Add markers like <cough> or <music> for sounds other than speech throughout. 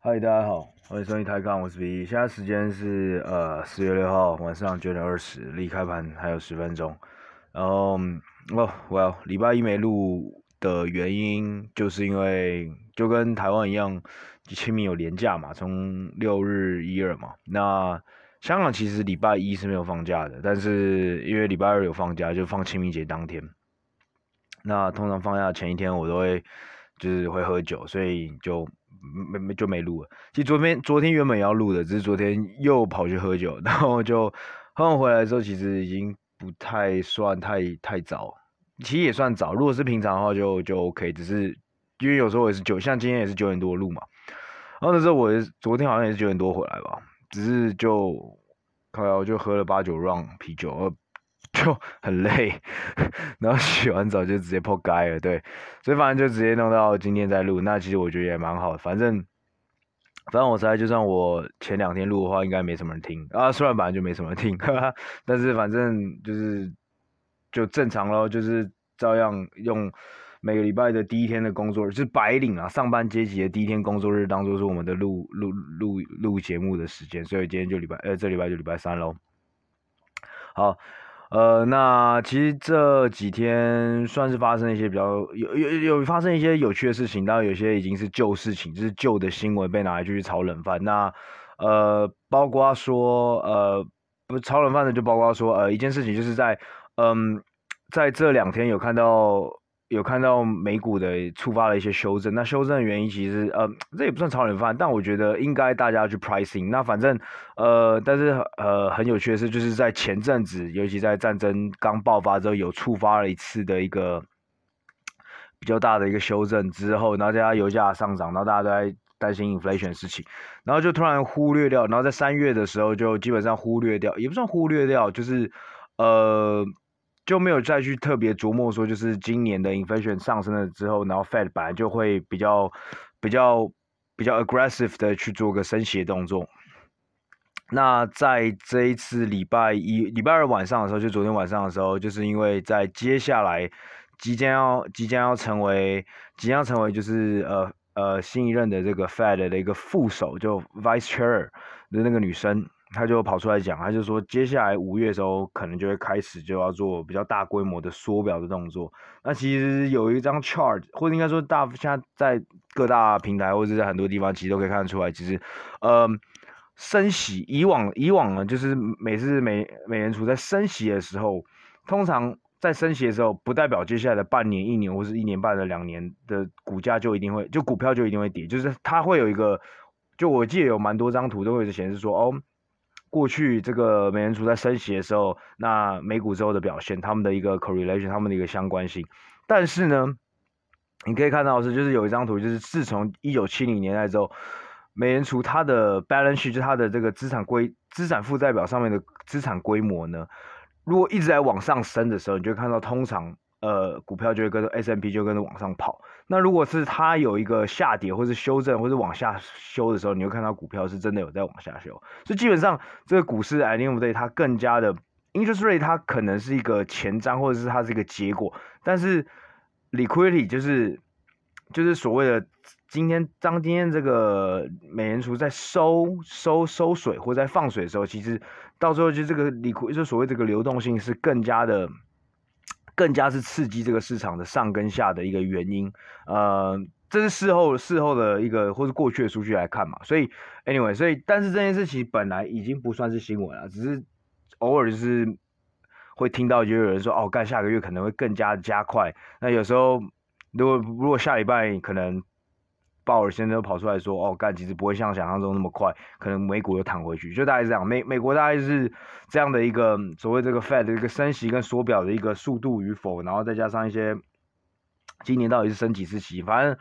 嗨，大家好，欢迎收听台康，我是 B。现在时间是呃四月六号晚上九点二十，离开盘还有十分钟。然后哦，Well，礼拜一没录的原因就是因为就跟台湾一样，清明有连假嘛，从六日一二嘛。那香港其实礼拜一是没有放假的，但是因为礼拜二有放假，就放清明节当天。那通常放假前一天我都会就是会喝酒，所以就。没没就没录了。其实昨天昨天原本要录的，只是昨天又跑去喝酒，<laughs> 然后就喝完回来之后，其实已经不太算太太早，其实也算早。如果是平常的话就，就 OK。只是因为有时候也是九，像今天也是九点多录嘛。然后那时候我昨天好像也是九点多回来吧，只是就后来我就喝了八九 r u n 啤酒。<laughs> 就很累，<laughs> 然后洗完澡就直接破街了，对，所以反正就直接弄到今天再录。那其实我觉得也蛮好的，反正反正我猜，就算我前两天录的话，应该没什么人听啊。虽然本来就没什么人听，<laughs> 哈哈，但是反正就是就正常咯，就是照样用每个礼拜的第一天的工作日，就是白领啊，上班阶级的第一天工作日，当做是我们的录录录录节目的时间。所以今天就礼拜，呃，这礼拜就礼拜三喽。好。呃，那其实这几天算是发生一些比较有有有发生一些有趣的事情，当然有些已经是旧事情，就是旧的新闻被拿来继续炒冷饭。那呃，包括说呃，不炒冷饭的就包括说呃，一件事情就是在嗯，在这两天有看到。有看到美股的触发了一些修正，那修正的原因其实呃，这也不算炒冷饭，但我觉得应该大家去 pricing。那反正呃，但是呃很有趣的是，就是在前阵子，尤其在战争刚爆发之后，有触发了一次的一个比较大的一个修正之后，然后大家油价上涨，然后大家都在担心 inflation 的事情，然后就突然忽略掉，然后在三月的时候就基本上忽略掉，也不算忽略掉，就是呃。就没有再去特别琢磨说，就是今年的 inflation 上升了之后，然后 Fed 本来就会比较比较比较 aggressive 的去做个升息的动作。那在这一次礼拜一、礼拜二晚上的时候，就昨天晚上的时候，就是因为在接下来即将要即将要成为即将成为就是呃呃新一任的这个 Fed 的一个副手，就 Vice Chair 的那个女生。他就跑出来讲，他就说接下来五月的时候可能就会开始就要做比较大规模的缩表的动作。那其实有一张 chart，或者应该说大现在在各大平台或者在很多地方其实都可以看得出来，其实呃升息以往以往呢，就是每次美美联储在升息的时候，通常在升息的时候，不代表接下来的半年、一年或是一年半的两年的股价就一定会就股票就一定会跌，就是它会有一个，就我记得有蛮多张图都会显示说哦。过去这个美联储在升息的时候，那美股之后的表现，他们的一个 correlation，他们的一个相关性。但是呢，你可以看到是，就是有一张图，就是自从一九七零年代之后，美联储它的 balance 就它的这个资产规资产负债表上面的资产规模呢，如果一直在往上升的时候，你就看到通常。呃，股票就会跟着 S M P 就跟着往上跑。那如果是它有一个下跌，或是修正，或是往下修的时候，你会看到股票是真的有在往下修。所以基本上这个股市 at the end of the day 它更加的 interest rate 它可能是一个前瞻，或者是它是一个结果。但是 liquidity 就是就是所谓的今天当今天这个美联储在收收收水或在放水的时候，其实到时候就这个 liquidity 就所谓这个流动性是更加的。更加是刺激这个市场的上跟下的一个原因，呃，这是事后事后的一个或是过去的数据来看嘛，所以 anyway，所以但是这件事情本来已经不算是新闻了，只是偶尔就是会听到就有人说哦，干下个月可能会更加加快，那有时候如果如果下礼拜可能。鲍尔先生跑出来说：“哦，干，其实不会像想象中那么快，可能美股又弹回去，就大概是这样。美美国大概是这样的一个所谓这个 Fed 的一个升息跟缩表的一个速度与否，然后再加上一些今年到底是升几次息，反正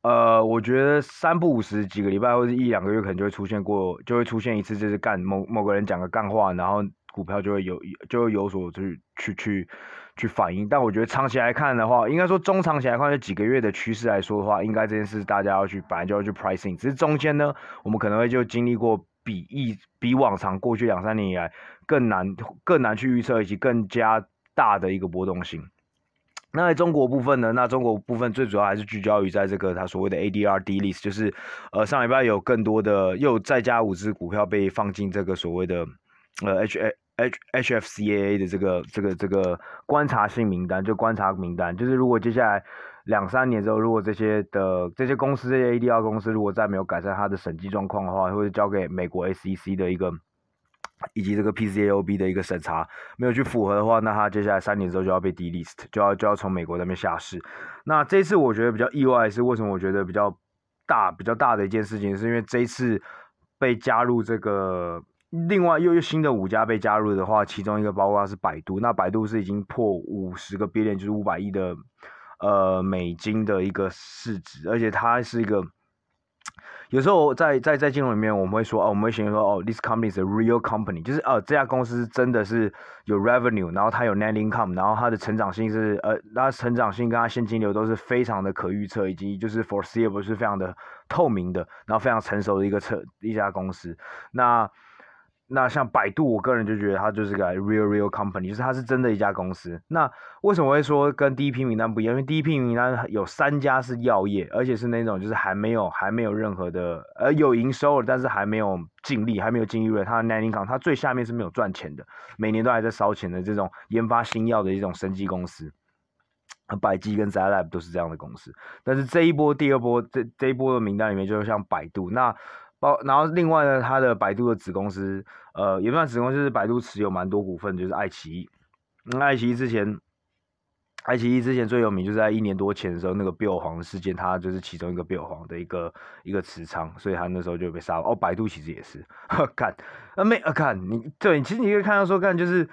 呃，我觉得三不五十几个礼拜或者一两个月可能就会出现过，就会出现一次，就是干某某个人讲个干话，然后股票就会有就会有所去去去。”去反映，但我觉得长期来看的话，应该说中长期来看，这几个月的趋势来说的话，应该这件事大家要去，本来就要去 pricing。只是中间呢，我们可能会就经历过比一比往常过去两三年以来更难更难去预测以及更加大的一个波动性。那在中国部分呢？那中国部分最主要还是聚焦于在这个它所谓的 ADR D-list，就是呃上礼拜有更多的又再加五只股票被放进这个所谓的呃 H H HFCAA 的这个这个这个观察性名单，就观察名单，就是如果接下来两三年之后，如果这些的这些公司这些 ADR 公司如果再没有改善它的审计状况的话，会交给美国 SEC 的一个。以及这个 PCAOB 的一个审查没有去符合的话，那它接下来三年之后就要被 delist，就要就要从美国那边下市。那这次我觉得比较意外是为什么？我觉得比较大比较大的一件事情，是因为这一次被加入这个另外又又新的五家被加入的话，其中一个包括是百度，那百度是已经破五十个 billion，就是五百亿的呃美金的一个市值，而且它是一个。有时候在在在金融里面，我们会说哦，我们会形容说哦，this company is a real company，就是呃这家公司真的是有 revenue，然后它有 net income，然后它的成长性是呃，它成长性跟它现金流都是非常的可预测，以及就是 foreseeable 是非常的透明的，然后非常成熟的一个车一家公司。那那像百度，我个人就觉得它就是个 real real company，就是它是真的一家公司。那为什么会说跟第一批名单不一样？因为第一批名单有三家是药业，而且是那种就是还没有还没有任何的呃有营收了，但是还没有净利，还没有净利润。它的 net income，它最下面是没有赚钱的，每年都还在烧钱的这种研发新药的一种生技公司。百济跟 ZA lab 都是这样的公司。但是这一波、第二波这这一波的名单里面，就像百度那。包，然后另外呢，它的百度的子公司，呃，也不算子公司，就是百度持有蛮多股份，就是爱奇艺。那、爱奇艺之前，爱奇艺之前最有名就是在一年多前的时候，那个标黄事件，它就是其中一个标黄的一个一个持仓，所以它那时候就被杀了。哦，百度其实也是，<laughs> 看，啊没，看你，对，其实你可以看到说，看就是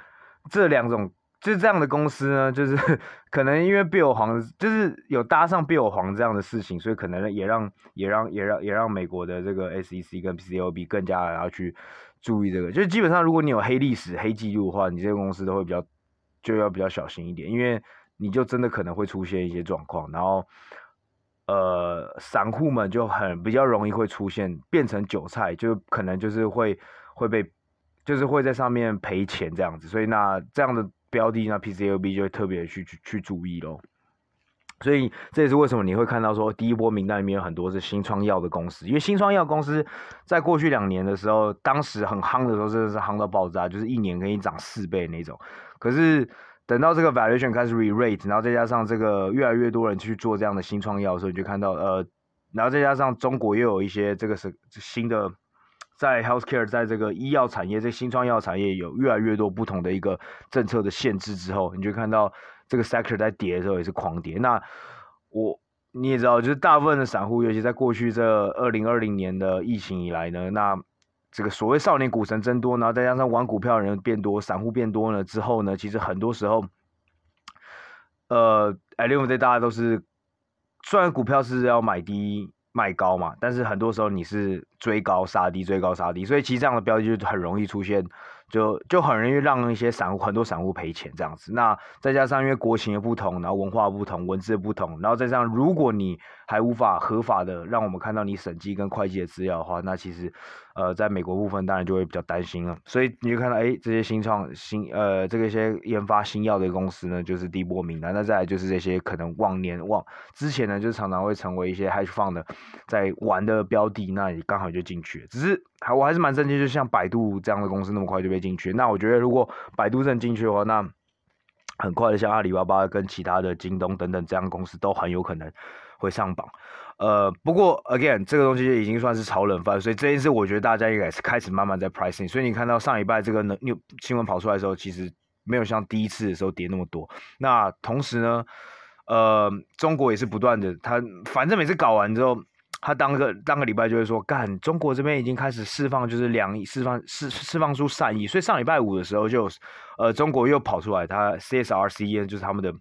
这两种。就这样的公司呢，就是 <laughs> 可能因为标黄，就是有搭上标黄这样的事情，所以可能也让也让也让也让美国的这个 SEC 跟 PCOB 更加的要去注意这个。就是基本上，如果你有黑历史、黑记录的话，你这个公司都会比较就要比较小心一点，因为你就真的可能会出现一些状况，然后呃，散户们就很比较容易会出现变成韭菜，就可能就是会会被就是会在上面赔钱这样子，所以那这样的。标的那 PCAOB 就会特别去去去注意咯，所以这也是为什么你会看到说第一波名单里面有很多是新创药的公司，因为新创药公司在过去两年的时候，当时很夯的时候真的是夯到爆炸，就是一年可以涨四倍那种。可是等到这个 valuation 开始 re-rate，然后再加上这个越来越多人去做这样的新创药的时候，你就看到呃，然后再加上中国又有一些这个是新的。在 healthcare，在这个医药产业，这、新创药产业有越来越多不同的一个政策的限制之后，你就看到这个 sector 在跌的时候也是狂跌。那我你也知道，就是大部分的散户，尤其在过去这二零二零年的疫情以来呢，那这个所谓少年股神增多，然后再加上玩股票的人变多，散户变多了之后呢，其实很多时候，呃，at the end of the day 大家都是，虽然股票是要买低卖高嘛，但是很多时候你是。追高杀低，追高杀低，所以其实这样的标的就很容易出现，就就很容易让一些散户很多散户赔钱这样子。那再加上因为国情的不同，然后文化不同，文字不同，然后再加上如果你还无法合法的让我们看到你审计跟会计的资料的话，那其实呃在美国部分当然就会比较担心了。所以你就看到哎这些新创新呃这个一些研发新药的公司呢，就是第一波名单。那再来就是这些可能往年往之前呢，就常常会成为一些 hedge fund 的在玩的标的，那你刚好。就进去，只是还我还是蛮震惊，就像百度这样的公司那么快就被进去。那我觉得如果百度真进去的话，那很快的像阿里巴巴跟其他的京东等等这样公司都很有可能会上榜。呃，不过 again 这个东西已经算是炒冷饭，所以这一次我觉得大家应该是开始慢慢在 pricing。所以你看到上礼拜这个呢，new 新闻跑出来的时候，其实没有像第一次的时候跌那么多。那同时呢，呃，中国也是不断的，他反正每次搞完之后。他当个当个礼拜就会说，干，中国这边已经开始释放，就是两亿释放释释放出善意，所以上礼拜五的时候就，呃，中国又跑出来，他 CSRC 就是他们的，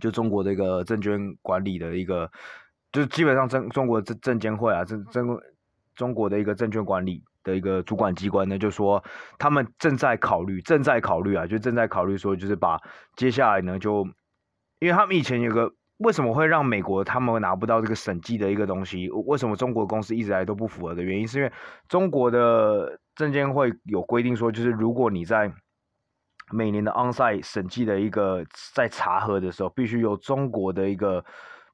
就中国的一个证券管理的一个，就基本上中中国证证监会啊，证证中国的一个证券管理的一个主管机关呢，就说他们正在考虑，正在考虑啊，就正在考虑说，就是把接下来呢，就因为他们以前有个。为什么会让美国他们拿不到这个审计的一个东西？为什么中国公司一直来都不符合的原因，是因为中国的证监会有规定说，就是如果你在每年的 onsite 审计的一个在查核的时候，必须由中国的一个，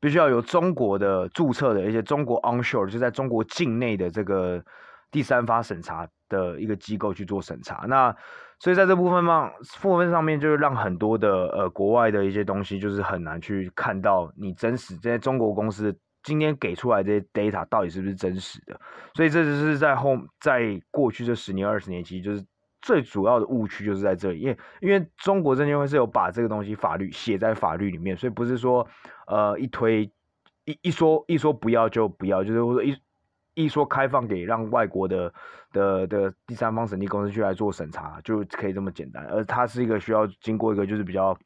必须要由中国的注册的一些中国 onshore 就在中国境内的这个第三方审查的一个机构去做审查。那所以在这部分嘛，部分上面就是让很多的呃国外的一些东西就是很难去看到你真实这些中国公司今天给出来这些 data 到底是不是真实的。所以这就是在后在过去这十年二十年，其实就是。最主要的误区就是在这里，因为因为中国证监会是有把这个东西法律写在法律里面，所以不是说呃一推一一说一说不要就不要，就是一一说开放给让外国的的的第三方审计公司去来做审查就可以这么简单，而它是一个需要经过一个就是比较。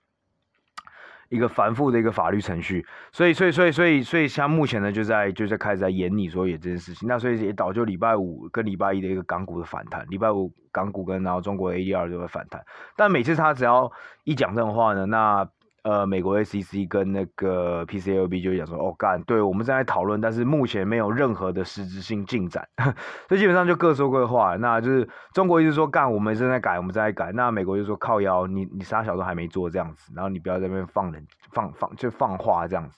一个繁复的一个法律程序，所以所以所以所以所以像目前呢，就在就在开始在演你说演这件事情，那所以也导致礼拜五跟礼拜一的一个港股的反弹，礼拜五港股跟然后中国 ADR 就会反弹，但每次他只要一讲这种话呢，那。呃，美国 SEC 跟那个 PCLB 就讲说，哦干，对我们正在讨论，但是目前没有任何的实质性进展，<laughs> 所以基本上就各说各话。那就是中国一直说干，我们正在改，我们正在改。那美国就说靠腰，你你啥小都还没做这样子，然后你不要在那边放人放放就放话这样子。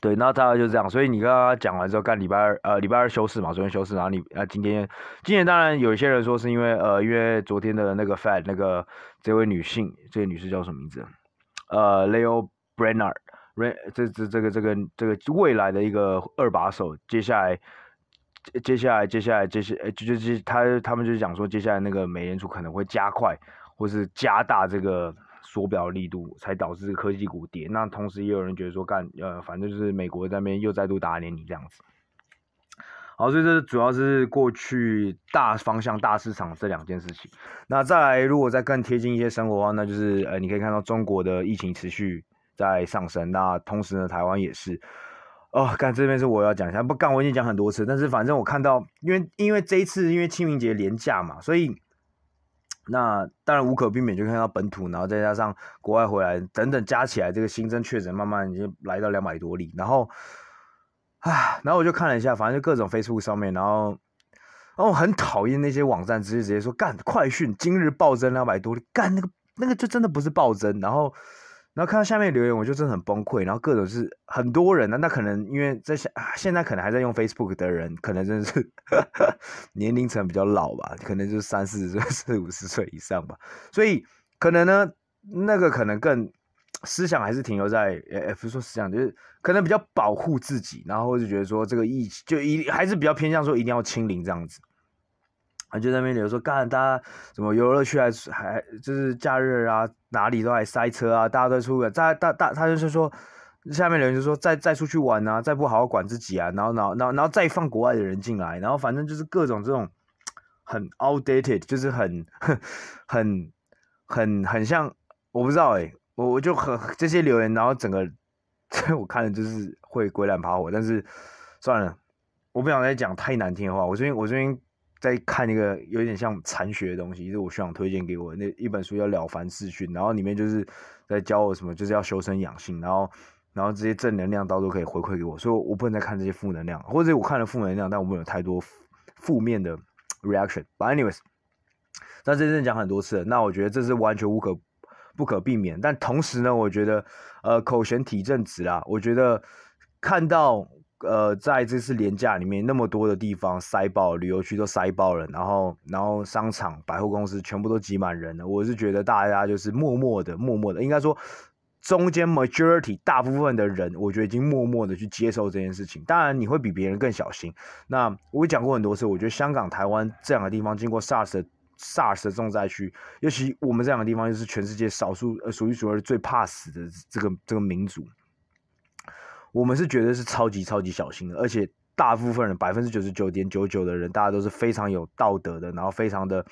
对，那大概就是这样。所以你刚刚讲完之后，干礼拜二呃礼拜二休市嘛，昨天休市，然后你啊今天今天当然有一些人说是因为呃因为昨天的那个 Fed 那个这位女性，这位女士叫什么名字？呃，Leo Brainard，这这这个这个这个未来的一个二把手，接下来，接下来接下来接下来就就是他他们就是讲说，接下来那个美联储可能会加快或是加大这个缩表力度，才导致科技股跌。那同时也有人觉得说，干呃，反正就是美国那边又再度打脸你这样子。好，所以这主要是过去大方向、大市场这两件事情。那再来，如果再更贴近一些生活的话，那就是呃，你可以看到中国的疫情持续在上升。那同时呢，台湾也是。哦，干这边是我要讲一下，不干我已经讲很多次，但是反正我看到，因为因为这一次因为清明节连假嘛，所以那当然无可避免就看到本土，然后再加上国外回来等等加起来，这个新增确诊慢慢已经来到两百多例，然后。唉，然后我就看了一下，反正就各种 Facebook 上面，然后，然后我很讨厌那些网站，直接直接说干快讯今日暴增两百多，干那个那个就真的不是暴增，然后，然后看到下面留言，我就真的很崩溃，然后各种是很多人呢，那可能因为在现现在可能还在用 Facebook 的人，可能真的是 <laughs> 年龄层比较老吧，可能就是三四十岁、四五十岁以上吧，所以可能呢，那个可能更。思想还是停留在，呃，不是说思想，就是可能比较保护自己，然后就觉得说这个疫情就一还是比较偏向说一定要清零这样子，啊，就那边留言说，干大家什么游乐区还还就是假日啊，哪里都还塞车啊，大家都出个，大大大，他就是说下面留言就说再再出去玩啊，再不好好管自己啊，然后然后然后然后再放国外的人进来，然后反正就是各种这种很 outdated，就是很 <laughs> 很很很像，我不知道哎、我我就很这些留言，然后整个 <laughs> 我看了就是会鬼脸爬火，但是算了，我不想再讲太难听的话。我最近我最近在看一个有点像禅学的东西，就是我学长推荐给我那一本书叫《了凡四训》，然后里面就是在教我什么，就是要修身养性，然后然后这些正能量到时候可以回馈给我，所以我不能再看这些负能量，或者我看了负能量，但我没有太多负面的 reaction。But anyways，那这真的讲很多次，那我觉得这是完全无可。不可避免，但同时呢，我觉得，呃，口嫌体正直啦。我觉得看到，呃，在这次连假里面那么多的地方塞爆，旅游区都塞爆了，然后，然后商场、百货公司全部都挤满人了。我是觉得大家就是默默的、默默的，应该说中间 majority 大部分的人，我觉得已经默默的去接受这件事情。当然，你会比别人更小心。那我讲过很多次，我觉得香港、台湾这两个地方经过 SARS。SARS 的重灾区，尤其我们这两个地方，又是全世界少数呃数一数二最怕死的这个这个民族，我们是绝对是超级超级小心的，而且大部分人百分之九十九点九九的人，大家都是非常有道德的，然后非常的。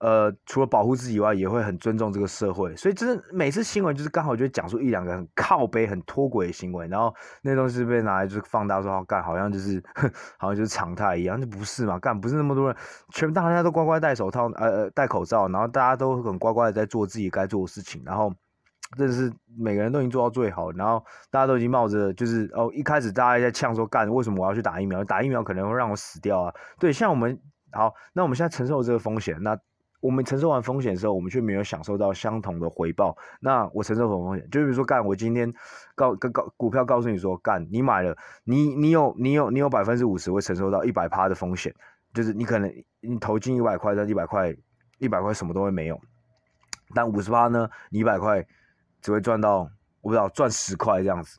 呃，除了保护自己以外，也会很尊重这个社会，所以真的每次新闻就是刚好就讲出一两个很靠北、很脱轨的行为，然后那东西被拿来就是放大说，干好像就是 <laughs> 好像就是常态一样，就不是嘛？干不是那么多人，全大家都乖乖戴手套，呃，戴口罩，然后大家都很乖乖的在做自己该做的事情，然后真的是每个人都已经做到最好，然后大家都已经冒着就是哦，一开始大家在呛说，干为什么我要去打疫苗？打疫苗可能会让我死掉啊？对，像我们好，那我们现在承受这个风险，那。我们承受完风险的时候，我们却没有享受到相同的回报。那我承受什么风险？就比如说干，我今天告告告股票告诉你说干，你买了，你你有你有你有百分之五十会承受到一百趴的风险，就是你可能你投进一百块，但一百块一百块什么都会没有。但五十趴呢，你一百块只会赚到我不知道赚十块这样子。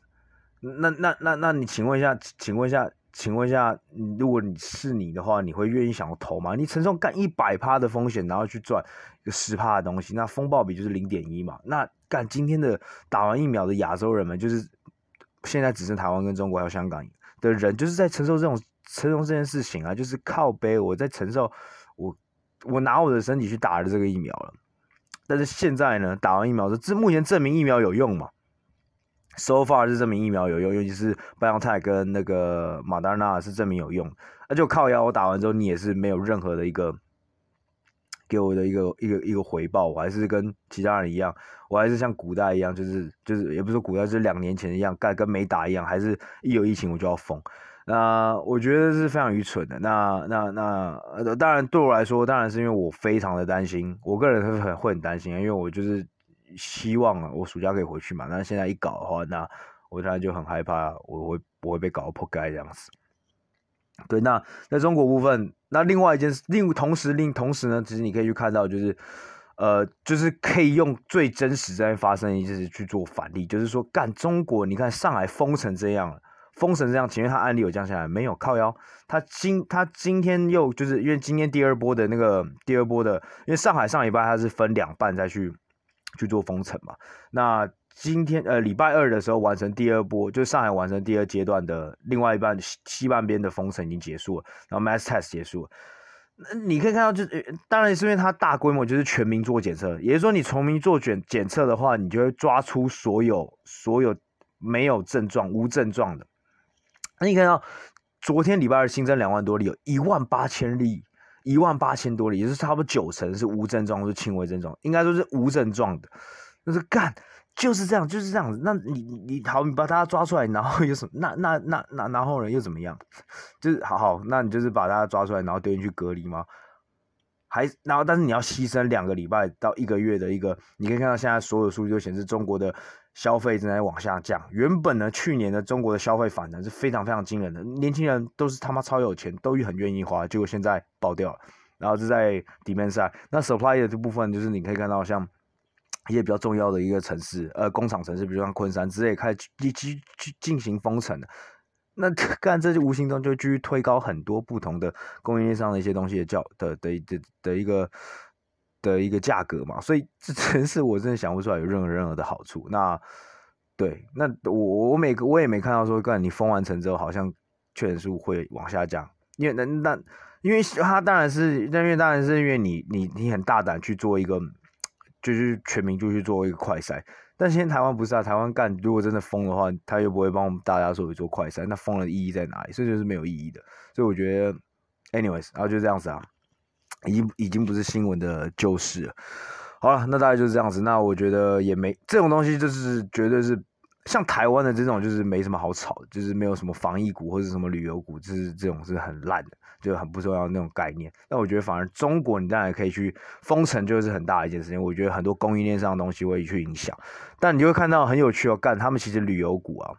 那那那那你请问一下，请问一下。请问一下，如果你是你的话，你会愿意想要投吗？你承受干一百趴的风险，然后去赚一个十趴的东西，那风暴比就是零点一嘛。那干今天的打完疫苗的亚洲人们，就是现在只剩台湾跟中国还有香港的人，就是在承受这种承受这件事情啊，就是靠背我在承受，我我拿我的身体去打了这个疫苗了。但是现在呢，打完疫苗这目前证明疫苗有用嘛？So far 是证明疫苗有用，尤其是 BioNTech 跟那个马达纳是证明有用。那就靠药，我打完之后，你也是没有任何的一个给我的一个一个一个回报，我还是跟其他人一样，我还是像古代一样，就是就是也不是说古代，就是两年前一样，干跟没打一样，还是一有疫情我就要疯。那我觉得是非常愚蠢的。那那那当然对我来说，当然是因为我非常的担心，我个人会很会很担心啊，因为我就是。希望啊，我暑假可以回去嘛。那现在一搞的话，那我现在就很害怕，我会不会被搞破盖这样子。对，那在中国部分，那另外一件事，另同时另同时呢，其实你可以去看到，就是呃，就是可以用最真实在发生一件事去做反例，就是说，干中国，你看上海封成这样了，封成这样，前面它案例有降下来没有？靠腰，他今他今天又就是因为今天第二波的那个第二波的，因为上海上礼拜它是分两半再去。去做封城嘛？那今天呃礼拜二的时候完成第二波，就上海完成第二阶段的另外一半西，半边的封城已经结束了，然后 mass test 结束了。那你可以看到就，就当然是因为它大规模就是全民做检测，也就是说你全民做检检测的话，你就会抓出所有所有没有症状、无症状的。那你看到昨天礼拜二新增两万多例，有一万八千例。一万八千多例，也是差不多九成是无症状或是轻微症状，应该说是无症状的。那是干就是这样，就是这样子。那你你好，你把大家抓出来，然后有什么？那那那那然后呢又怎么样？就是好好，那你就是把大家抓出来，然后丢进去隔离吗？还然后，但是你要牺牲两个礼拜到一个月的一个，你可以看到现在所有数据都显示中国的。消费正在往下降。原本呢，去年的中国的消费反弹是非常非常惊人的，年轻人都是他妈超有钱，都很愿意花。结果现在爆掉了。然后是在 demand side，那 supply 的这部分就是你可以看到，像一些比较重要的一个城市，呃，工厂城市，比如像昆山之类，开始继继去进行封城了。那 <laughs> 干这就无形中就继续推高很多不同的供应链上的一些东西的叫的的的的一个。的一个价格嘛，所以 <laughs> 这真是我真的想不出来有任何任何的好处。那对，那我我每个我也没看到说，干你封完城之后，好像确诊数会往下降。因为那那因为他当然是，因为当然是因为你你你很大胆去做一个，就是全民就去做一个快筛。但现在台湾不是啊，台湾干如果真的封的话，他又不会帮我们大家做一做快筛，那封的意义在哪里？所以就是没有意义的。所以我觉得，anyways，然后就这样子啊。已已经不是新闻的旧事了。好了，那大概就是这样子。那我觉得也没这种东西，就是绝对是像台湾的这种，就是没什么好吵，就是没有什么防疫股或者什么旅游股，就是这种是很烂的，就很不重要那种概念。那我觉得反而中国，你当然可以去封城，就是很大一件事情。我觉得很多供应链上的东西会去影响，但你就会看到很有趣哦，干他们其实旅游股啊，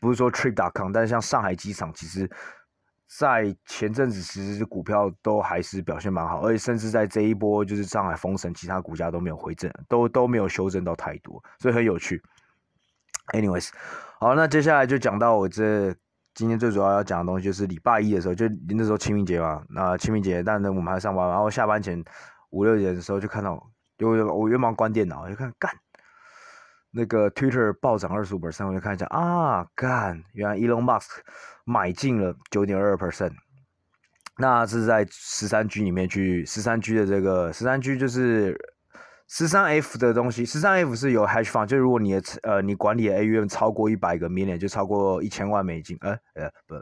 不是说 Trip.com，但是像上海机场其实。在前阵子，其实股票都还是表现蛮好，而且甚至在这一波就是上海封城，其他股价都没有回正，都都没有修正到太多，所以很有趣。Anyways，好，那接下来就讲到我这今天最主要要讲的东西，就是礼拜一的时候，就那时候清明节嘛，那清明节，但是我们还上班，然后下班前五六点的时候就看到，就我原本关电脑，就看干那个 Twitter 暴涨二十五 percent，我就看一下啊，干，原来 Elon Musk。买进了九点二 percent，那是在十三 G 里面去十三 G 的这个十三 G 就是十三 F 的东西，十三 F 是有 hedge fund，就如果你的呃你管理的 AUM 超过一百个 million，就超过一千万美金，呃呃不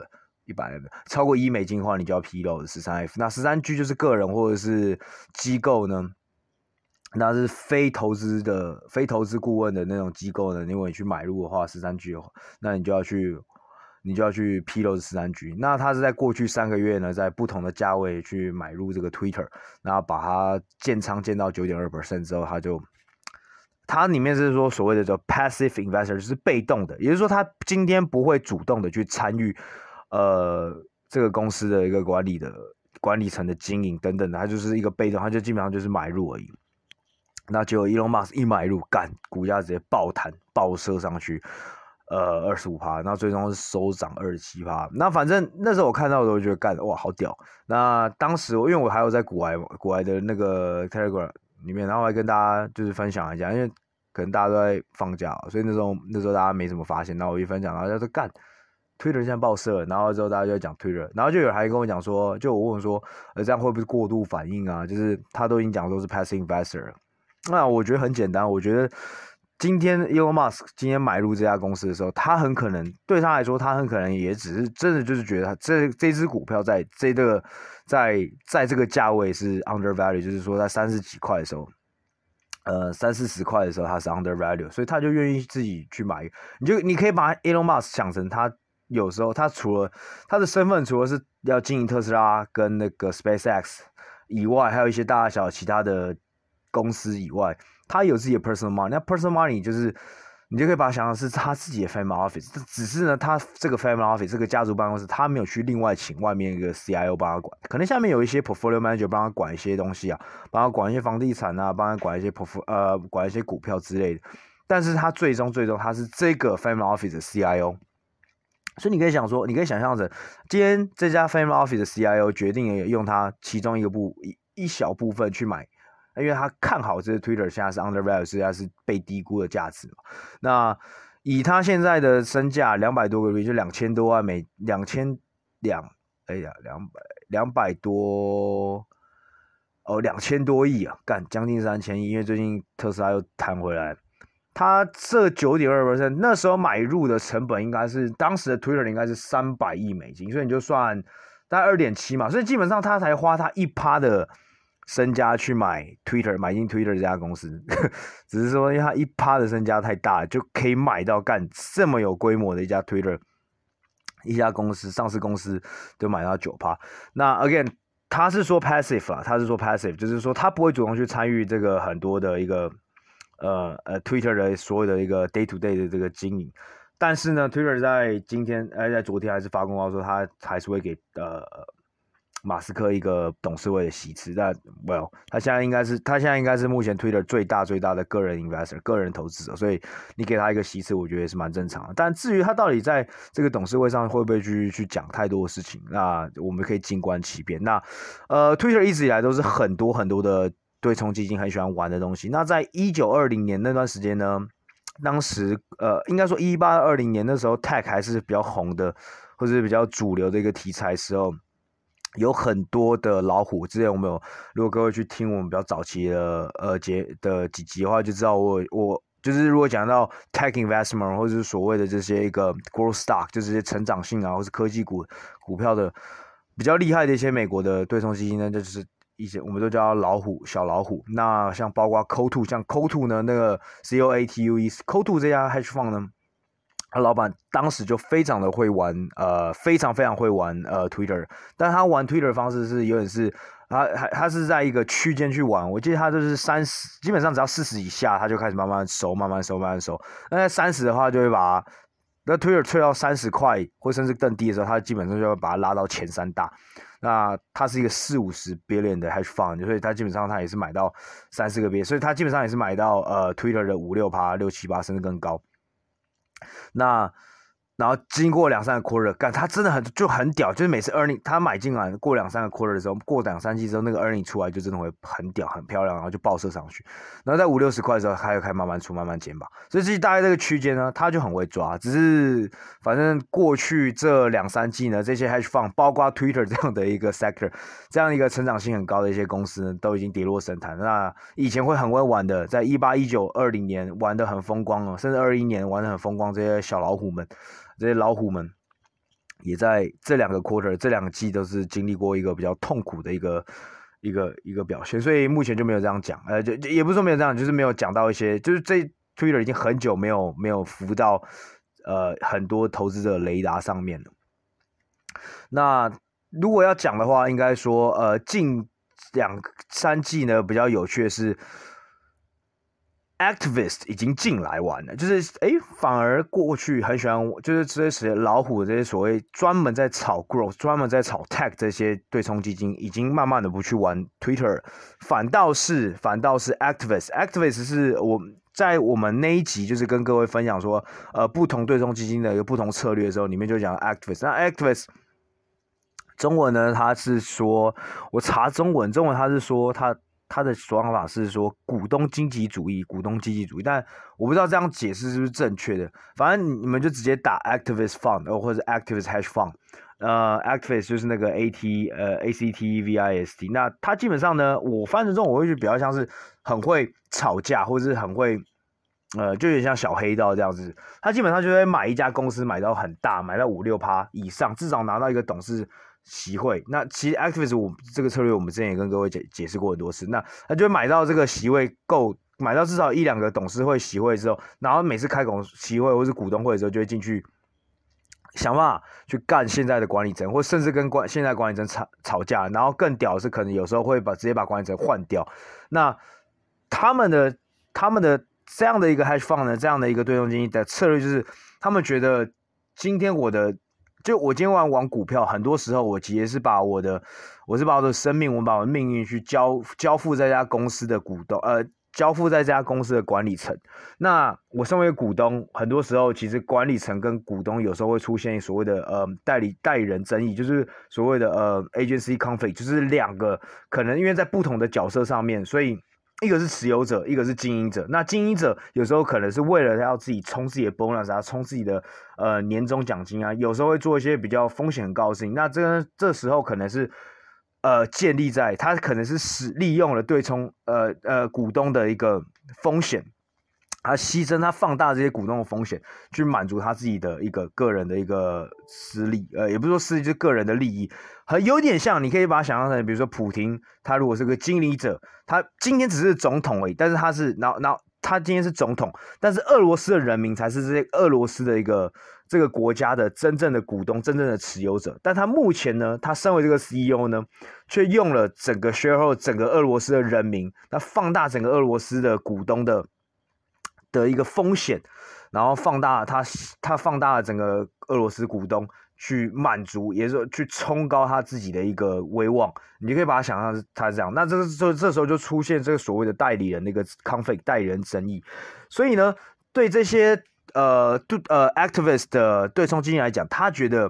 一百超过一美金的话，你就要披露十三 F。那十三 G 就是个人或者是机构呢，那是非投资的非投资顾问的那种机构呢，如果你去买入的话，十三 G 的话，那你就要去。你就要去披露十三 G。那他是在过去三个月呢，在不同的价位去买入这个 Twitter，然后把它建仓建到九点二 percent 之后，他就，它里面是说所谓的叫 passive investor，就是被动的，也就是说他今天不会主动的去参与，呃，这个公司的一个管理的管理层的经营等等的，他就是一个被动，他就基本上就是买入而已。那结果 Elon Musk 一买入，干，股价直接爆弹爆射上去，呃，二十五趴，那最终是收涨二十七趴。那反正那时候我看到的时候觉得干，哇，好屌。那当时因为我还有在股癌股外的那个 Telegram 里面，然后还跟大家就是分享一下，因为可能大家都在放假，所以那时候那时候大家没什么发现。然后我一分享，然后就说干，Twitter 现在爆射，然后之后大家就在讲 Twitter，然后就有人还跟我讲说，就我问说，呃，这样会不会过度反应啊？就是他都已经讲说是 passive investor。那我觉得很简单，我觉得今天 Elon Musk 今天买入这家公司的时候，他很可能对他来说，他很可能也只是真的就是觉得他这这支股票在这个在在这个价位是 undervalue，就是说在三十几块的时候，呃三四十块的时候它是 undervalue，所以他就愿意自己去买。你就你可以把 Elon Musk 想成他有时候他除了他的身份除了是要经营特斯拉跟那个 SpaceX 以外，还有一些大小其他的。公司以外，他有自己的 personal money。那 personal money 就是，你就可以把它想象是他自己的 family office。只是呢，他这个 family office 这个家族办公室，他没有去另外请外面一个 CIO 帮他管。可能下面有一些 portfolio manager 帮他管一些东西啊，帮他管一些房地产啊，帮他管一些 p o r t f o 呃管一些股票之类的。但是他最终最终他是这个 family office 的 CIO。所以你可以想说，你可以想象着，今天这家 family office 的 CIO 决定用他其中一个部一一小部分去买。因为他看好这个 Twitter 现在是 undervalue，现在是被低估的价值嘛。那以他现在的身价两百多个币，就两千多万美，两千两，哎呀，两百两百多，哦，两千多亿啊，干将近三千亿。因为最近特斯拉又弹回来，他这九点二百分那时候买入的成本应该是当时的 Twitter 应该是三百亿美金，所以你就算大概二点七嘛，所以基本上他才花他一趴的。身家去买 Twitter，买进 Twitter 这家公司，<laughs> 只是说因为他一趴的身家太大，就可以买到干这么有规模的一家 Twitter，一家公司上市公司就买到九趴。那 again，他是说 passive 啊，他是说 passive，就是说他不会主动去参与这个很多的一个呃呃 Twitter 的所有的一个 day to day 的这个经营。但是呢，Twitter 在今天呃在昨天还是发公告说他还是会给呃。马斯克一个董事会的席次，但 well，他现在应该是他现在应该是目前 Twitter 最大最大的个人 investor 个人投资者，所以你给他一个席次，我觉得也是蛮正常的。但至于他到底在这个董事会上会不会去去讲太多的事情，那我们可以静观其变。那呃，Twitter 一直以来都是很多很多的对冲基金很喜欢玩的东西。那在一九二零年那段时间呢，当时呃，应该说一八二零年那时候 Tech 还是比较红的，或者是比较主流的一个题材时候。有很多的老虎，之前我们有，如果各位去听我们比较早期的呃节的几集的话，就知道我我就是如果讲到 tech investment 或者是所谓的这些一个 growth stock，就是些成长性啊，或是科技股股票的比较厉害的一些美国的对冲基金呢，就是一些我们都叫老虎小老虎。那像包括 Coatue，像 Coatue 呢，那个 C O A T U E，Coatue 这家 hedge fund 呢。他老板当时就非常的会玩，呃，非常非常会玩，呃，Twitter。但他玩 Twitter 的方式是有点是，他还他是在一个区间去玩。我记得他就是三十，基本上只要四十以下，他就开始慢慢收，慢慢收，慢慢收。那在三十的话，就会把那 Twitter 退到三十块或甚至更低的时候，他基本上就会把它拉到前三大。那他是一个四五十 billion 的 hedge fund，所以他基本上他也是买到三四个 billion，所以他基本上也是买到呃 Twitter 的五六趴、六七八，甚至更高。那，然后经过两三个 quarter，干他真的很就很屌，就是每次 earning 他买进来过两三个 quarter 的时候，过两三季之后，那个 earning 出来就真的会很屌，很漂亮，然后就爆射上去。然后在五六十块的时候，他又开始慢慢出，慢慢减吧。所以其实大概这个区间呢，他就很会抓。只是反正过去这两三季呢，这些 hedge fund，包括 Twitter <laughs> 这样的一个 sector，这样一个成长性很高的一些公司，都已经跌落神坛。那以前会很会玩的，在一八一九二零年玩得很风光哦，甚至二一年玩得很风光，这些小老虎们。这些老虎们也在这两个 quarter，这两个季都是经历过一个比较痛苦的一个一个一个表现，所以目前就没有这样讲，呃，就也不是说没有这样，就是没有讲到一些，就是这 Twitter 已经很久没有没有浮到呃很多投资者雷达上面了。那如果要讲的话，应该说呃近两三季呢比较有趣的是。Activist 已经进来玩了，就是哎，反而过去很喜欢，就是这些老虎这些所谓专门在炒 growth、专门在炒 tech 这些对冲基金，已经慢慢的不去玩 Twitter，反倒是反倒是 Activist。Activist 是我在我们那一集就是跟各位分享说，呃，不同对冲基金的一个不同策略的时候，里面就讲 Activist。那 Activist 中文呢，他是说，我查中文，中文他是说他。他的说法是说股东经济主义，股东经济主义，但我不知道这样解释是不是正确的。反正你们就直接打 activist fund 或者 activist hedge fund，呃，activist 就是那个 a t 呃 a c t v i s t。那他基本上呢，我翻成中文我会觉得比较像是很会吵架，或者是很会呃，就有点像小黑道这样子。他基本上就会买一家公司买到很大，买到五六趴以上，至少拿到一个董事。席位，那其实 activist 我这个策略我们之前也跟各位解解释过很多次。那他就买到这个席位够，买到至少一两个董事会席位之后，然后每次开董席会或是股东会的时候，就会进去想办法去干现在的管理层，或甚至跟管现在管理层吵吵架。然后更屌是，可能有时候会把直接把管理层换掉。那他们的他们的这样的一个 hedge fund 呢，这样的一个对冲基金的策略就是，他们觉得今天我的。就我今天玩玩股票，很多时候我其实是把我的，我是把我的生命，我把我的命运去交交付这家公司的股东，呃，交付在这家公司的管理层。那我身为股东，很多时候其实管理层跟股东有时候会出现所谓的呃代理代理人争议，就是所谓的呃 agency conflict，就是两个可能因为在不同的角色上面，所以。一个是持有者，一个是经营者。那经营者有时候可能是为了要自己冲自己的 bonus 啊，冲自己的呃年终奖金啊，有时候会做一些比较风险很高的事情。那这这时候可能是呃建立在他可能是使利用了对冲呃呃股东的一个风险，他牺牲他放大这些股东的风险，去满足他自己的一个个人的一个私利，呃，也不是说私利，就是个人的利益。很有点像，你可以把它想象成，比如说普丁，他如果是个经理者，他今天只是总统而已，但是他是，然后，然后他今天是总统，但是俄罗斯的人民才是这些俄罗斯的一个这个国家的真正的股东、真正的持有者。但他目前呢，他身为这个 CEO 呢，却用了整个 s h a r e h o l d 整个俄罗斯的人民，他放大整个俄罗斯的股东的的一个风险，然后放大他他放大了整个俄罗斯股东。去满足，也是去冲高他自己的一个威望，你就可以把它想象是他这样。那这个这这时候就出现这个所谓的代理人那个 conflict 代理人争议。所以呢，对这些呃对呃 activist 的对冲基金来讲，他觉得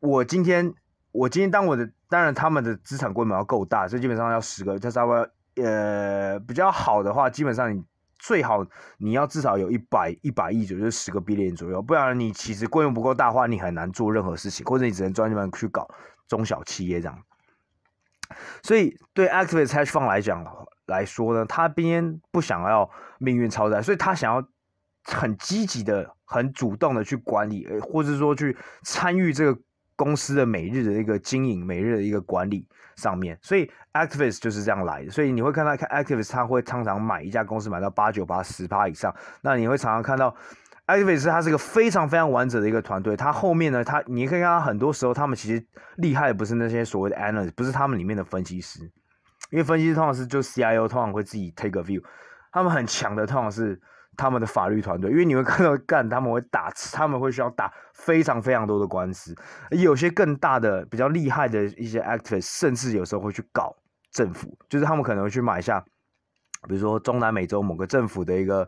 我今天我今天当我的当然他们的资产规模要够大，所以基本上要十个，他稍微呃比较好的话，基本上你。最好你要至少有一百一百亿左右，就是十个 billion 左右，不然你其实规模不够大的话，你很难做任何事情，或者你只能专门去搞中小企业这样。所以对 activist hedge fund 来讲来说呢，他边不想要命运超载，所以他想要很积极的、很主动的去管理，或者说去参与这个。公司的每日的一个经营，每日的一个管理上面，所以 activist 就是这样来的。所以你会看到看 activist 他会常常买一家公司买到八九八十趴以上。那你会常常看到 activist 他是一个非常非常完整的一个团队。他后面呢，他你可以看到很多时候他们其实厉害的不是那些所谓的 analyst，不是他们里面的分析师，因为分析师通常是就 CIO 通常会自己 take a view，他们很强的通常是。他们的法律团队，因为你会看到干，他们会打，他们会需要打非常非常多的官司，有些更大的、比较厉害的一些 activist，甚至有时候会去搞政府，就是他们可能会去买下，比如说中南美洲某个政府的一个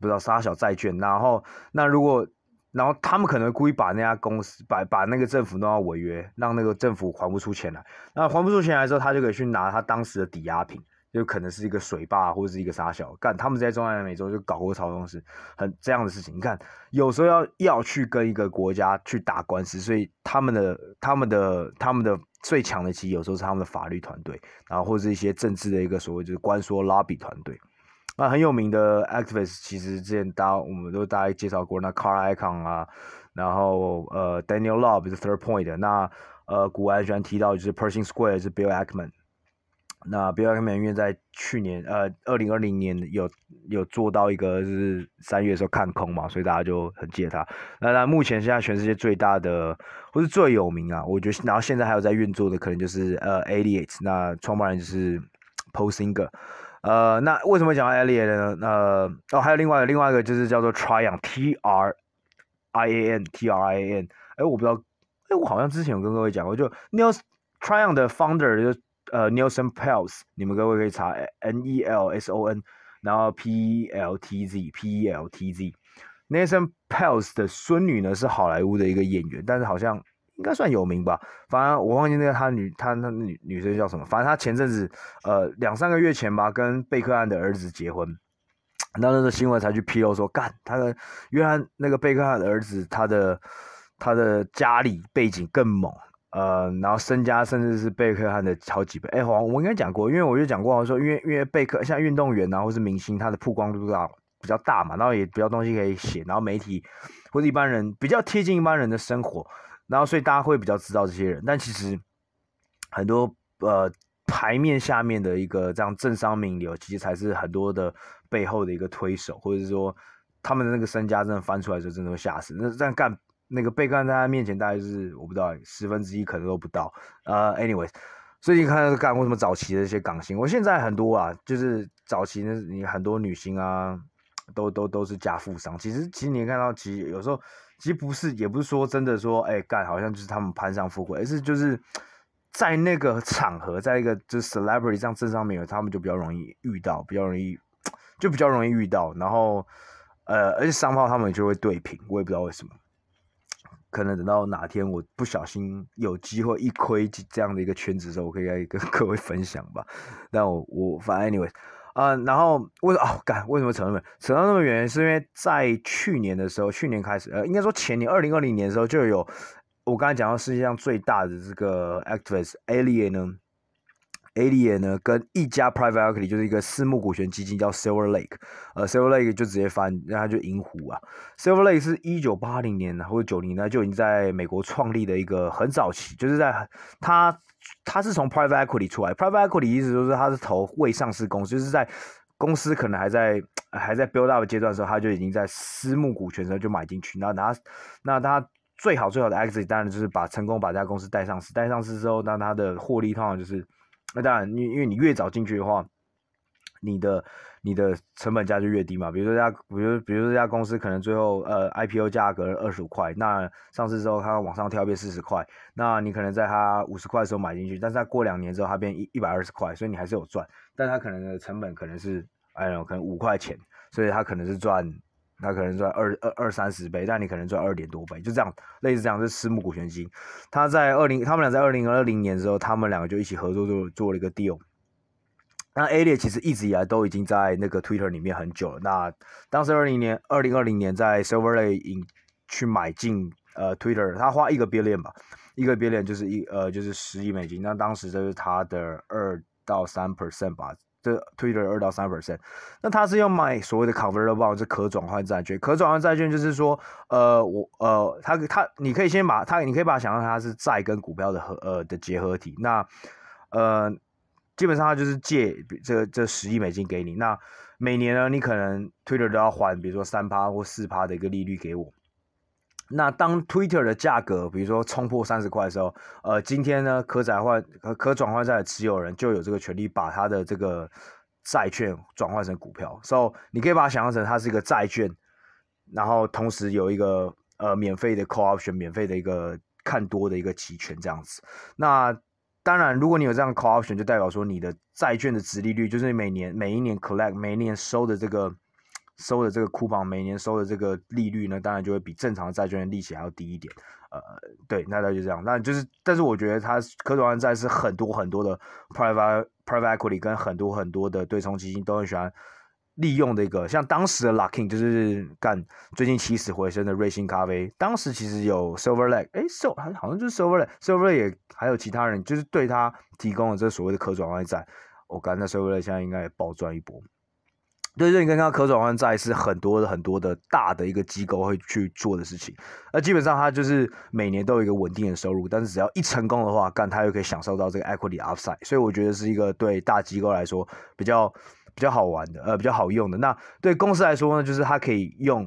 不知道啥小债券，然后那如果，然后他们可能故意把那家公司把把那个政府弄到违约，让那个政府还不出钱来，那还不出钱来之后，他就可以去拿他当时的抵押品。就可能是一个水坝或者是一个沙小干，他们在中南美洲就搞过超多事，很这样的事情。你看，有时候要要去跟一个国家去打官司，所以他们的他们的他们的最强的其实有时候是他们的法律团队，然后或者一些政治的一个所谓就是关说 lobby 团队。那很有名的 activist，其实之前大家我们都大概介绍过，那 Carly Con 啊，然后呃 Daniel Loeb 是 Third Point，那呃古安喜欢提到就是 Pershing Square 是 Bill Ackman。那贝克汉因为在去年呃二零二零年有有做到一个就是三月的时候看空嘛，所以大家就很借他。那那目前现在全世界最大的或是最有名啊，我觉得然后现在还有在运作的可能就是呃 Elliott，那创办人就是 Paul Singer。呃，那为什么讲到 Elliott 呢？呃，哦，还有另外另外一个就是叫做 Trian，T R I A N，T R I A N。哎，我不知道，哎，我好像之前有跟各位讲过，就 Neil Trian 的 founder 就。呃，Nelson Peltz，你们各位可以查 N E L S O N，然后 P E L T Z P E L T Z。Nelson Peltz 的孙女呢是好莱坞的一个演员，但是好像应该算有名吧。反正我忘记那个他女他那女女生叫什么。反正他前阵子呃两三个月前吧，跟贝克汉的儿子结婚，那那个新闻才去披露说，干他的原来那个贝克汉的儿子他的他的家里背景更猛。呃，然后身家甚至是贝克汉的好几倍。哎，黄，我应该讲过，因为我就讲过说，因为因为贝克像运动员啊，或是明星，他的曝光度大比较大嘛，然后也比较东西可以写，然后媒体或者一般人比较贴近一般人的生活，然后所以大家会比较知道这些人。但其实很多呃牌面下面的一个这样政商名流，其实才是很多的背后的一个推手，或者是说他们的那个身家真的翻出来的时候，真的会吓死。那这样干。那个被干在他面前大概是我不知道十分之一可能都不到，呃，anyways，所以你看干为什么早期的这些港星，我现在很多啊，就是早期的你很多女星啊，都都都是家富商。其实其实你看到，其实有时候其实不是，也不是说真的说，哎干好像就是他们攀上富贵，而是就是在那个场合，在一个就是 celebrity 这样政商名流，他们就比较容易遇到，比较容易就比较容易遇到，然后呃，而且商号他们就会对平，我也不知道为什么。可能等到哪天我不小心有机会一窥这样的一个圈子的时候，我可以跟 <laughs> 各位分享吧。但我我反正 anyway 啊、然后为哦干为什么扯那么扯到那么远？是因为在去年的时候，去年开始呃，应该说前年二零二零年的时候就有我刚才讲到世界上最大的这个 activist alien 呢。Elliott 呢，跟一家 private equity 就是一个私募股权基金叫 Silver Lake，呃，Silver Lake 就直接翻，然后就银湖啊。Silver Lake 是一九八零年或者九零年就已经在美国创立的一个很早期，就是在他他是从 private equity 出来，private equity 意思就是他是投未上市公司，就是在公司可能还在还在 build up 阶段的时候，他就已经在私募股权的时候就买进去，然后他那他最好最好的 exit 当然就是把成功把这家公司带上市，带上市之后，那他的获利通常就是。那当然，因因为你越早进去的话，你的你的成本价就越低嘛。比如说家，比如比如说这家公司可能最后呃 IPO 价格二十五块，那上市之后它往上跳变四十块，那你可能在它五十块的时候买进去，但是它过两年之后它变一一百二十块，所以你还是有赚，但它可能的成本可能是哎呦可能五块钱，所以它可能是赚。他可能赚二二二三十倍，但你可能赚二点多倍，就这样，类似这样，是私募股权基金。他在二零，他们俩在二零二零年的时候，他们两个就一起合作做做了一个 deal。那 A 列其实一直以来都已经在那个 Twitter 里面很久了。那当时二零年二零二零年在 Silver Lake 去买进呃 Twitter，他花一个 billion 吧，一个 billion 就是一呃就是十亿美金。那当时这是他的二到三 percent 吧。这 Twitter 二到三 percent，那他是要买所谓的 convertible bond，是可转换债券。可转换债券就是说，呃，我呃，他他，你可以先把它，你可以把它想象它是债跟股票的合呃的结合体。那呃，基本上它就是借这这十亿美金给你。那每年呢，你可能 Twitter 都要还，比如说三趴或四趴的一个利率给我。那当 Twitter 的价格，比如说冲破三十块的时候，呃，今天呢，可转换可可转换债的持有人就有这个权利把他的这个债券转换成股票。So，你可以把它想象成它是一个债券，然后同时有一个呃免费的 call option，免费的一个看多的一个期权这样子。那当然，如果你有这样 call option，就代表说你的债券的殖利率就是每年每一年 collect 每一年收的这个。收的这个 coupon 每年收的这个利率呢，当然就会比正常的债券的利息还要低一点。呃，对，那那就这样。那就是，但是我觉得它可转换债是很多很多的 private private equity 跟很多很多的对冲基金都很喜欢利用的一个。像当时的 Luckin 就是干最近起死回生的瑞幸咖啡，当时其实有 Silver Lake，哎，So 好像就是 Silver Lake，Silver Lake 也还有其他人就是对他提供了这所谓的可转换债。我感觉 Silver Lake 现在应该也暴赚一波。对，认跟他可转换债是很多的很多的大的一个机构会去做的事情。那基本上他就是每年都有一个稳定的收入，但是只要一成功的话，干他又可以享受到这个 equity upside。所以我觉得是一个对大机构来说比较比较好玩的，呃，比较好用的。那对公司来说呢，就是它可以用。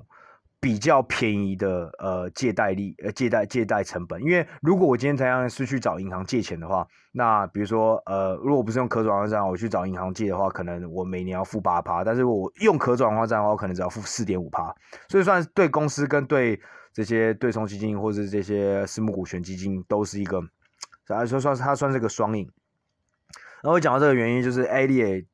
比较便宜的呃借贷利呃借贷借贷成本，因为如果我今天同样是去找银行借钱的话，那比如说呃如果不是用可转换债，我去找银行借的话，可能我每年要付八趴，但是我用可转换债的话，我可能只要付四点五趴，所以算对公司跟对这些对冲基金或者这些私募股权基金都是一个，来说算是它算是个双赢。然后讲到这个原因，就是 Elliott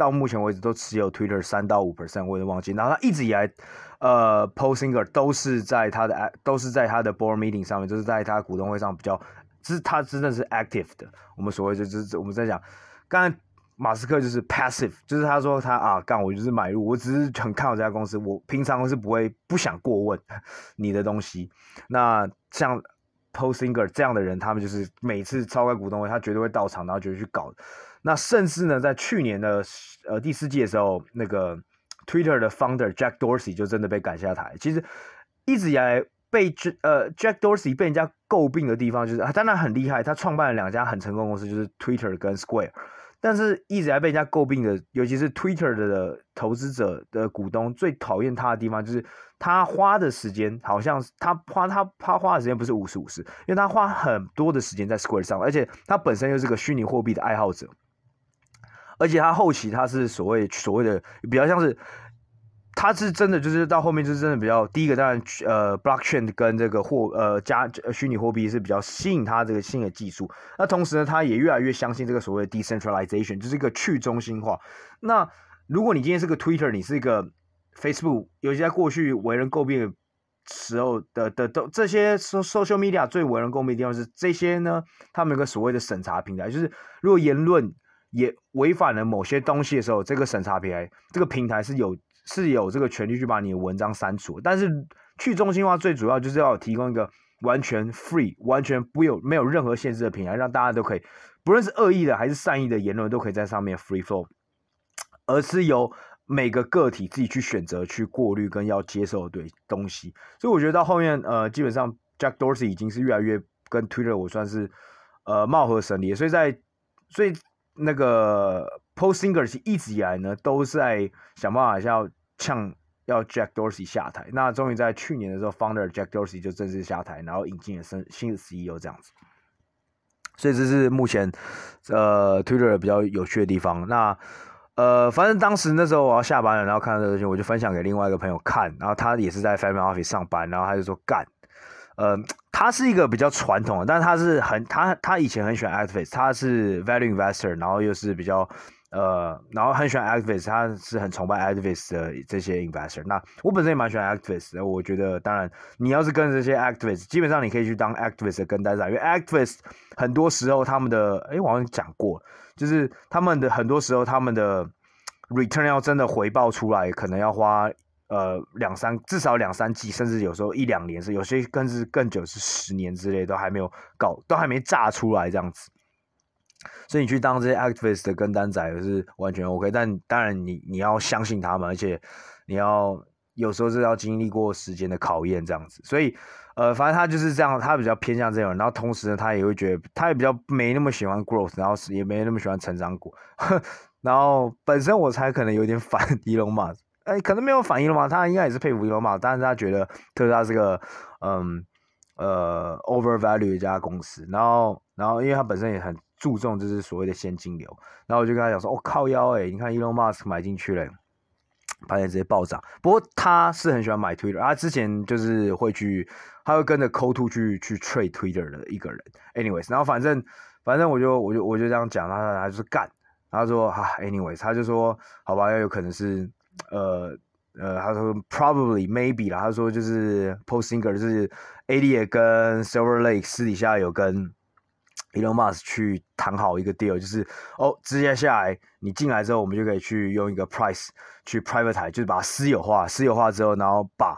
到目前为止都持有 Twitter 三到五 percent，我也忘记，然后他一直以来。呃，POSINGER 都是在他的都是在他的 board meeting 上面，就是在他股东会上比较，是他真的是 active 的。我们所谓就是我们在讲，刚才马斯克就是 passive，就是他说他啊干我就是买入，我只是很看好这家公司，我平常是不会不想过问 <laughs> 你的东西。那像 POSINGER 这样的人，他们就是每次召开股东会，他绝对会到场，然后就去搞。那甚至呢，在去年的呃第四季的时候，那个。Twitter 的 founder Jack Dorsey 就真的被赶下台。其实一直以来被呃 Jack Dorsey 被人家诟病的地方，就是他当然很厉害，他创办了两家很成功公司，就是 Twitter 跟 Square。但是一直以来被人家诟病的，尤其是 Twitter 的投资者的股东最讨厌他的地方，就是他花的时间好像他花他他花的时间不是五十五十，因为他花很多的时间在 Square 上，而且他本身又是个虚拟货币的爱好者。而且他后期他是所谓所谓的比较像是，他是真的就是到后面就是真的比较第一个当然呃 blockchain 跟这个货呃加虚拟货币是比较吸引他这个新的技术。那同时呢，他也越来越相信这个所谓的 decentralization，就是一个去中心化。那如果你今天是个 Twitter，你是一个 Facebook，尤其在过去为人诟病的时候的的都这些 social media 最为人诟病的地方是这些呢，他们有个所谓的审查平台，就是如果言论。也违反了某些东西的时候，这个审查平台，这个平台是有是有这个权利去把你的文章删除。但是去中心化最主要就是要提供一个完全 free、完全不有没有任何限制的平台，让大家都可以，不论是恶意的还是善意的言论，都可以在上面 free flow，而是由每个个体自己去选择、去过滤跟要接受的对东西。所以我觉得到后面，呃，基本上 Jack Dorsey 已经是越来越跟 Twitter 我算是呃貌合神离，所以在所以。那个 Postinger 一直以来呢，都在想办法要呛要 Jack Dorsey 下台。那终于在去年的时候，Founder Jack Dorsey 就正式下台，然后引进了新新的 CEO 这样子。所以这是目前呃 Twitter 比较有趣的地方。那呃，反正当时那时候我要下班了，然后看到这个东西，我就分享给另外一个朋友看，然后他也是在 Family Office 上班，然后他就说干。呃，他是一个比较传统的，但是他是很他他以前很喜欢 activist，他是 value investor，然后又是比较呃，然后很喜欢 activist，他是很崇拜 activist 的这些 investor。那我本身也蛮喜欢 activist，我觉得当然你要是跟这些 activist，基本上你可以去当 activist 的跟单仔，因为 activist 很多时候他们的，哎，我好像讲过，就是他们的很多时候他们的 return 要真的回报出来，可能要花。呃，两三至少两三季，甚至有时候一两年是，有些更是更久是十年之类都还没有搞，都还没炸出来这样子。所以你去当这些 activist 的跟单仔也是完全 OK，但当然你你要相信他们，而且你要有时候是要经历过时间的考验这样子。所以呃，反正他就是这样，他比较偏向这种，然后同时呢，他也会觉得他也比较没那么喜欢 growth，然后也没那么喜欢成长股。<laughs> 然后本身我才可能有点 <laughs> 反 Elon Musk。哎、可能没有反应了嘛？他应该也是佩服 Elon Musk，但是他觉得特斯拉是个嗯呃 overvalue 一家公司。然后，然后因为他本身也很注重就是所谓的现金流。然后我就跟他讲说：“哦，靠腰哎、你看伊隆马斯买进去了，发现直接暴涨。不过他是很喜欢买 Twitter，他之前就是会去，他会跟着 co to 去去 trade Twitter 的一个人。Anyways，然后反正反正我就我就我就这样讲，他他就是干。他说哈、啊，Anyways，他就说好吧，要有可能是。”呃呃，他说 probably maybe 啦，他说就是 Postinger 就是 A D 跟 Silver Lake 私底下有跟 Elon Musk 去谈好一个 deal，就是哦，直接下来你进来之后，我们就可以去用一个 price 去 privatize，就是把它私有化，私有化之后，然后把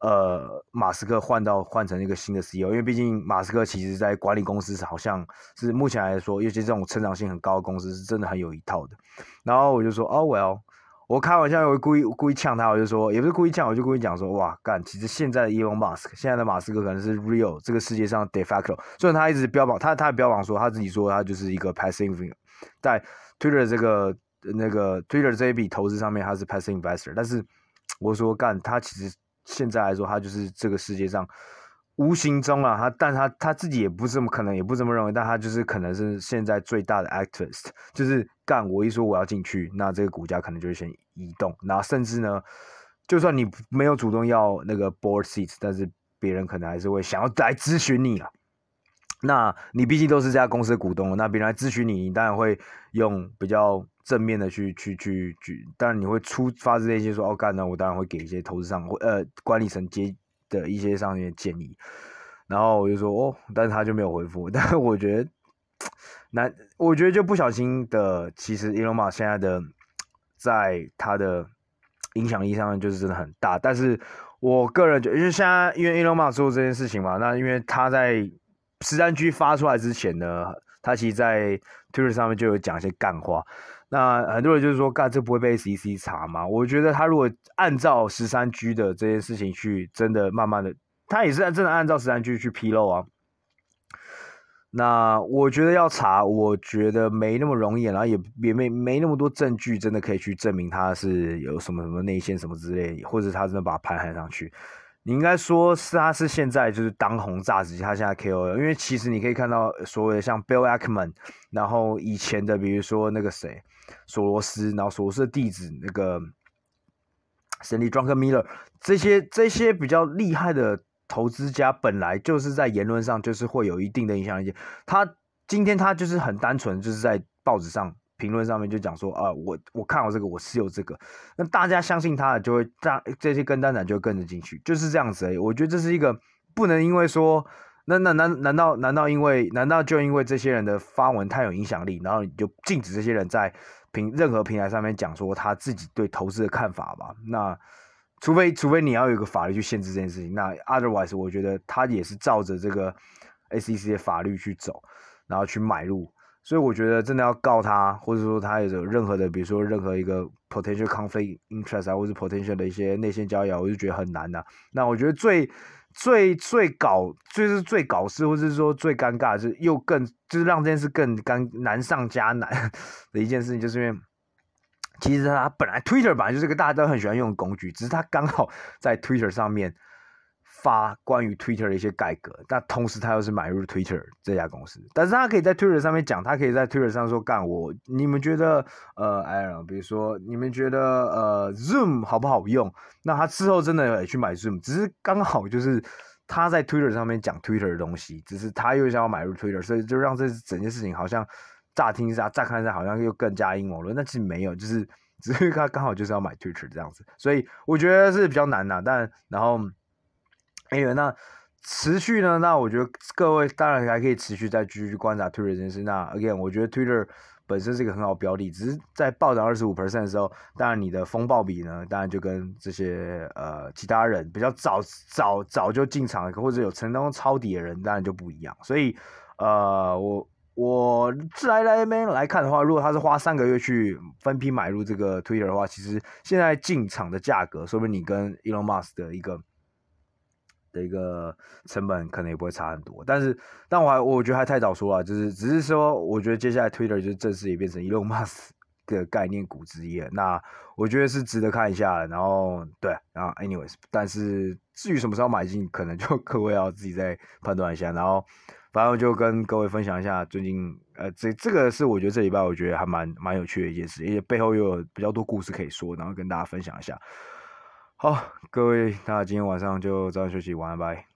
呃马斯克换到换成一个新的 CEO，因为毕竟马斯克其实在管理公司好像是目前来说，尤其这种成长性很高的公司是真的很有一套的。然后我就说哦，well。我开玩笑，我故意故意呛他，我就说，也不是故意呛，我就故意讲说，哇，干，其实现在的 Elon Musk，现在的马斯克可能是 real 这个世界上 de facto，虽然他一直标榜，他他标榜说他自己说他就是一个 passive，在 Twitter 这个那个 Twitter 这一笔投资上面，他是 passive investor，但是我说干，他其实现在来说，他就是这个世界上。无形中啊，他但他他自己也不这么可能，也不这么认为，但他就是可能是现在最大的 activist，就是干我一说我要进去，那这个股价可能就会先移动，然后甚至呢，就算你没有主动要那个 board seats，但是别人可能还是会想要来咨询你啊。那你毕竟都是这家公司的股东，那别人来咨询你，你当然会用比较正面的去去去去，当然你会出发自内心说哦干，呢我当然会给一些投资上或呃管理层接。的一些上面的建议，然后我就说哦，但是他就没有回复。<laughs> 但是我觉得，那我觉得就不小心的，其实 Elon Musk 现在的在他的影响力上面就是真的很大。但是我个人觉得，因为现在因为 Elon Musk 做这件事情嘛，那因为他在十三区发出来之前呢，他其实在 Twitter 上面就有讲一些干话。那很多人就是说，干这不会被 SEC 查吗？我觉得他如果按照十三 G 的这件事情去，真的慢慢的，他也是真的按照十三 G 去披露啊。那我觉得要查，我觉得没那么容易，然后也也没没那么多证据，真的可以去证明他是有什么什么内线什么之类，或者他真的把盘喊上去。你应该说是他是现在就是当红炸子鸡，他现在 KOL，因为其实你可以看到所谓的像 Bill Ackman，然后以前的比如说那个谁。索罗斯，然后索罗斯的弟子那个 Sandy Druckenmiller，这些这些比较厉害的投资家，本来就是在言论上就是会有一定的影响力。他今天他就是很单纯，就是在报纸上评论上面就讲说啊，我我看好这个，我持有这个，那大家相信他的就会这这些跟单仔就会跟着进去，就是这样子而已。我觉得这是一个不能因为说。那那难难道难道因为难道就因为这些人的发文太有影响力，然后你就禁止这些人在平任何平台上面讲说他自己对投资的看法吧？那除非除非你要有一个法律去限制这件事情，那 otherwise 我觉得他也是照着这个 SEC 的法律去走，然后去买入。所以我觉得真的要告他，或者说他有任何的，比如说任何一个 potential conflict interest 啊，或者 potential 的一些内线交易，我就觉得很难呐、那我觉得最。最最搞就是最搞事，或者是说最尴尬，就是又更就是让这件事更尴难上加难 <laughs> 的一件事情，就是因为其实他本来 Twitter 本来就是个大家都很喜欢用的工具，只是他刚好在 Twitter 上面。发关于 Twitter 的一些改革，但同时他又是买入 Twitter 这家公司，但是他可以在 Twitter 上面讲，他可以在 Twitter 上说干我，你们觉得呃，I don't know，比如说你们觉得呃，Zoom 好不好用？那他之后真的也去买 Zoom，只是刚好就是他在 Twitter 上面讲 Twitter 的东西，只是他又想要买入 Twitter，所以就让这整件事情好像乍听一下、乍看一下好像又更加阴谋论，那其实没有，就是只是他刚好就是要买 Twitter 这样子，所以我觉得是比较难的，但然后。没有，那持续呢？那我觉得各位当然还可以持续再继续观察 Twitter 这件事。那 again，我觉得 Twitter 本身是一个很好标的，只是在暴涨二十五 percent 的时候，当然你的风暴比呢，当然就跟这些呃其他人比较早早早就进场或者有成功抄底的人，当然就不一样。所以呃，我我自来来那边来看的话，如果他是花三个月去分批买入这个 Twitter 的话，其实现在进场的价格，说明你跟 Elon Musk 的一个。的一个成本可能也不会差很多，但是，但我还我觉得还太早说了，就是只是说，我觉得接下来 Twitter 就正式也变成 Elon Musk 的概念股之一了，那我觉得是值得看一下。然后，对，然后 anyways，但是至于什么时候买进，可能就 <laughs> 各位要自己再判断一下。然后，反正就跟各位分享一下最近，呃，这这个是我觉得这礼拜我觉得还蛮蛮有趣的一件事，因为背后又有比较多故事可以说，然后跟大家分享一下。好，各位，那今天晚上就早点休息，晚安，拜。